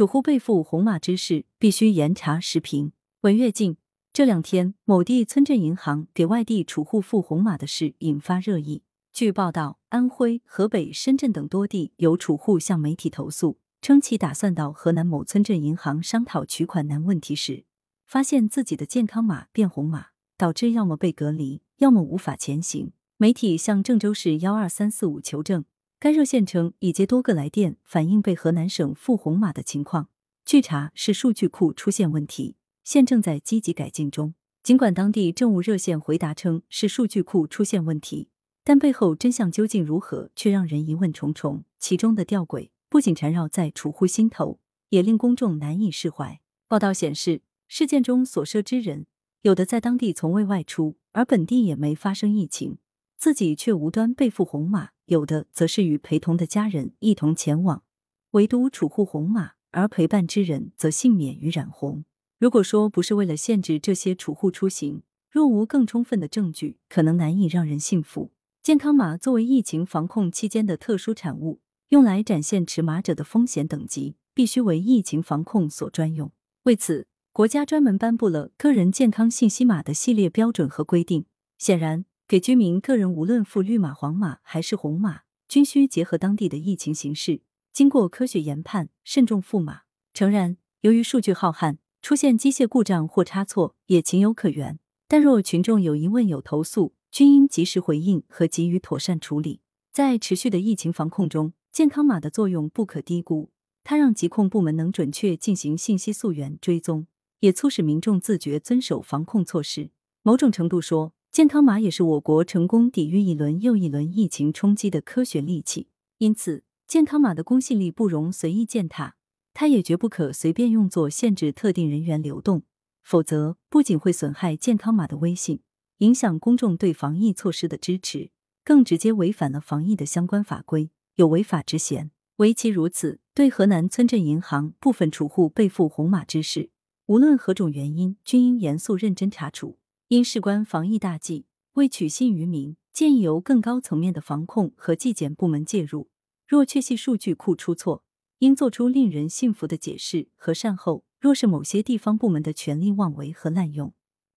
储户被赋红码之事，必须严查实评。文跃进这两天，某地村镇银行给外地储户赋红码的事引发热议。据报道，安徽、河北、深圳等多地有储户向媒体投诉，称其打算到河南某村镇银行商讨取款难问题时，发现自己的健康码变红码，导致要么被隔离，要么无法前行。媒体向郑州市幺二三四五求证。该热线称已接多个来电，反映被河南省赋红码的情况。据查是数据库出现问题，现正在积极改进中。尽管当地政务热线回答称是数据库出现问题，但背后真相究竟如何，却让人疑问重重。其中的吊诡不仅缠绕在储户心头，也令公众难以释怀。报道显示，事件中所涉之人，有的在当地从未外出，而本地也没发生疫情。自己却无端被赋红码，有的则是与陪同的家人一同前往，唯独储户红码，而陪伴之人则幸免于染红。如果说不是为了限制这些储户出行，若无更充分的证据，可能难以让人信服。健康码作为疫情防控期间的特殊产物，用来展现持码者的风险等级，必须为疫情防控所专用。为此，国家专门颁布了个人健康信息码的系列标准和规定。显然。给居民个人无论付绿码、黄码还是红码，均需结合当地的疫情形势，经过科学研判，慎重付码。诚然，由于数据浩瀚，出现机械故障或差错也情有可原。但若群众有疑问、有投诉，均应及时回应和给予妥善处理。在持续的疫情防控中，健康码的作用不可低估。它让疾控部门能准确进行信息溯源追踪，也促使民众自觉遵守防控措施。某种程度说，健康码也是我国成功抵御一轮又一轮疫情冲击的科学利器，因此健康码的公信力不容随意践踏，它也绝不可随便用作限制特定人员流动，否则不仅会损害健康码的威信，影响公众对防疫措施的支持，更直接违反了防疫的相关法规，有违法之嫌。唯其如此，对河南村镇银行部分储户被赋红码之事，无论何种原因，均应严肃认真查处。因事关防疫大计，为取信于民，建议由更高层面的防控和纪检部门介入。若确系数据库出错，应做出令人信服的解释和善后；若是某些地方部门的权力妄为和滥用，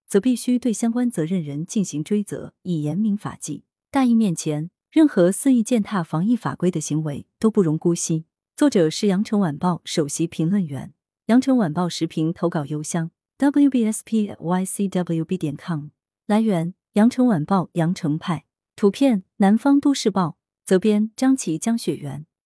则必须对相关责任人进行追责，以严明法纪。大义面前，任何肆意践踏防疫法规的行为都不容姑息。作者是羊城晚报首席评论员，羊城晚报时评投稿邮箱。Wbspycwb 点 com 来源：羊城晚报羊城派。图片：南方都市报。责编：张琪江雪源